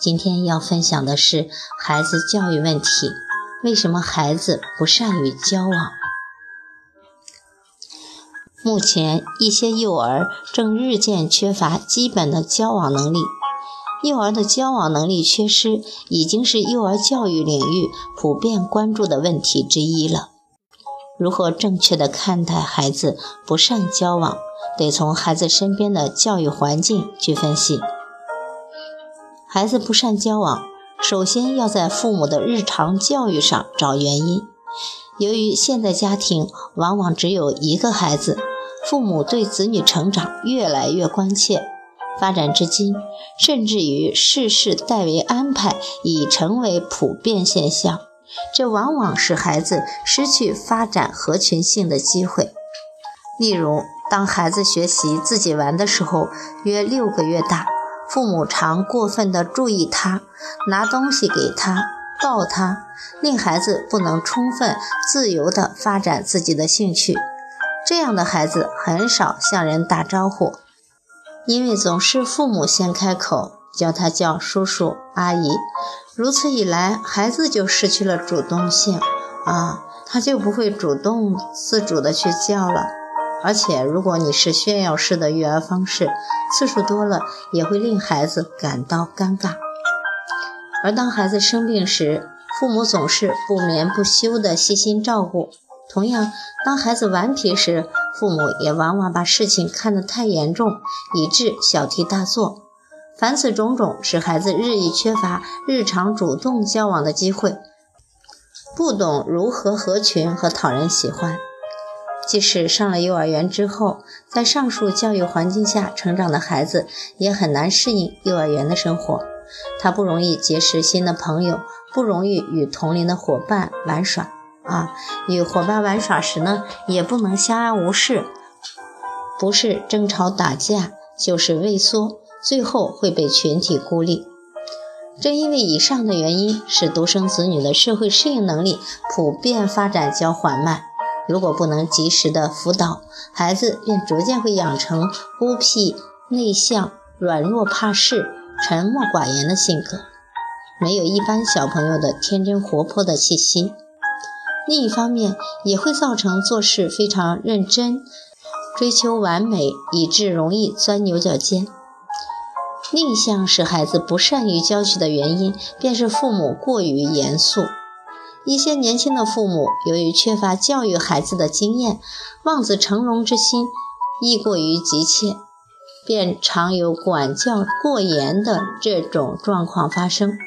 今天要分享的是孩子教育问题，为什么孩子不善于交往？目前，一些幼儿正日渐缺乏基本的交往能力。幼儿的交往能力缺失，已经是幼儿教育领域普遍关注的问题之一了。如何正确的看待孩子不善交往，得从孩子身边的教育环境去分析。孩子不善交往，首先要在父母的日常教育上找原因。由于现代家庭往往只有一个孩子，父母对子女成长越来越关切，发展至今，甚至于事事代为安排已成为普遍现象。这往往使孩子失去发展合群性的机会。例如，当孩子学习自己玩的时候，约六个月大，父母常过分的注意他，拿东西给他。抱他，令孩子不能充分自由地发展自己的兴趣。这样的孩子很少向人打招呼，因为总是父母先开口叫他叫叔叔阿姨。如此一来，孩子就失去了主动性啊，他就不会主动自主地去叫了。而且，如果你是炫耀式的育儿方式，次数多了，也会令孩子感到尴尬。而当孩子生病时，父母总是不眠不休地细心照顾。同样，当孩子顽皮时，父母也往往把事情看得太严重，以致小题大做。凡此种种，使孩子日益缺乏日常主动交往的机会，不懂如何合群和讨人喜欢。即使上了幼儿园之后，在上述教育环境下成长的孩子，也很难适应幼儿园的生活。他不容易结识新的朋友，不容易与同龄的伙伴玩耍啊。与伙伴玩耍时呢，也不能相安无事，不是争吵打架，就是畏缩，最后会被群体孤立。正因为以上的原因，使独生子女的社会适应能力普遍发展较缓慢。如果不能及时的辅导，孩子便逐渐会养成孤僻、内向、软弱、怕事。沉默寡言的性格，没有一般小朋友的天真活泼的气息。另一方面，也会造成做事非常认真，追求完美，以致容易钻牛角尖。另一项使孩子不善于交际的原因，便是父母过于严肃。一些年轻的父母由于缺乏教育孩子的经验，望子成龙之心亦过于急切。便常有管教过严的这种状况发生，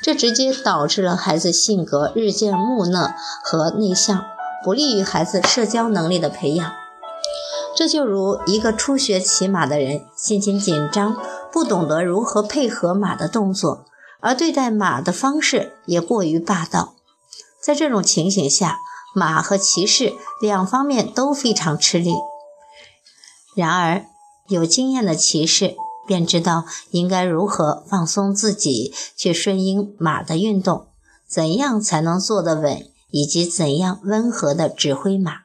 这直接导致了孩子性格日渐木讷和内向，不利于孩子社交能力的培养。这就如一个初学骑马的人，心情紧张，不懂得如何配合马的动作，而对待马的方式也过于霸道。在这种情形下，马和骑士两方面都非常吃力。然而，有经验的骑士便知道应该如何放松自己，去顺应马的运动，怎样才能坐得稳，以及怎样温和地指挥马。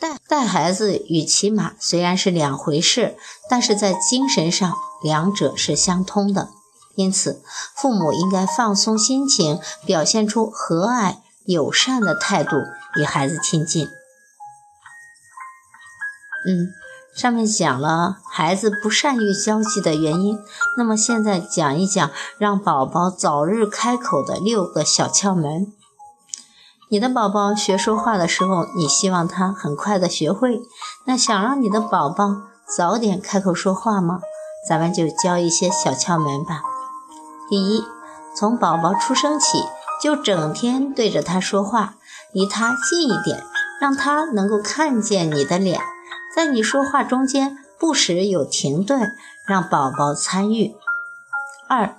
带带孩子与骑马虽然是两回事，但是在精神上两者是相通的。因此，父母应该放松心情，表现出和蔼友善的态度与孩子亲近。嗯。上面讲了孩子不善于交际的原因，那么现在讲一讲让宝宝早日开口的六个小窍门。你的宝宝学说话的时候，你希望他很快的学会，那想让你的宝宝早点开口说话吗？咱们就教一些小窍门吧。第一，从宝宝出生起就整天对着他说话，离他近一点，让他能够看见你的脸。在你说话中间不时有停顿，让宝宝参与。二，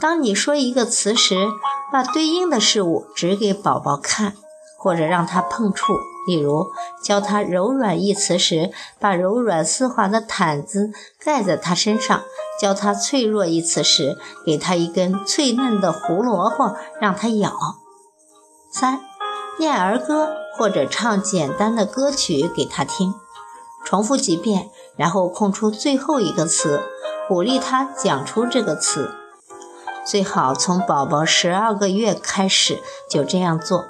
当你说一个词时，把对应的事物指给宝宝看，或者让他碰触。例如，教他“柔软”一词时，把柔软丝滑的毯子盖在他身上；教他“脆弱”一词时，给他一根脆嫩的胡萝卜让他咬。三、念儿歌或者唱简单的歌曲给他听，重复几遍，然后空出最后一个词，鼓励他讲出这个词。最好从宝宝十二个月开始就这样做。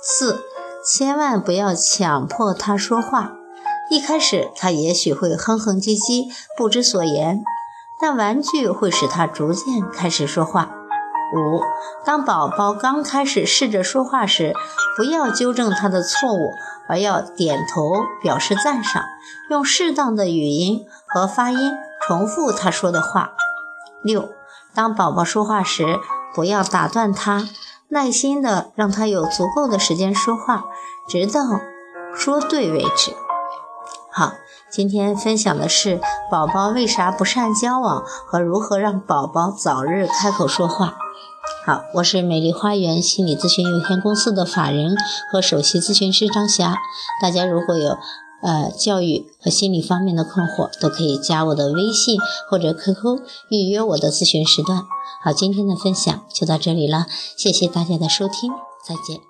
四。千万不要强迫他说话。一开始，他也许会哼哼唧唧、不知所言，但玩具会使他逐渐开始说话。五，当宝宝刚开始试着说话时，不要纠正他的错误，而要点头表示赞赏，用适当的语音和发音重复他说的话。六，当宝宝说话时，不要打断他。耐心的让他有足够的时间说话，直到说对为止。好，今天分享的是宝宝为啥不善交往和如何让宝宝早日开口说话。好，我是美丽花园心理咨询有限公司的法人和首席咨询师张霞。大家如果有呃教育和心理方面的困惑，都可以加我的微信或者 QQ 预约我的咨询时段。好，今天的分享就到这里了，谢谢大家的收听，再见。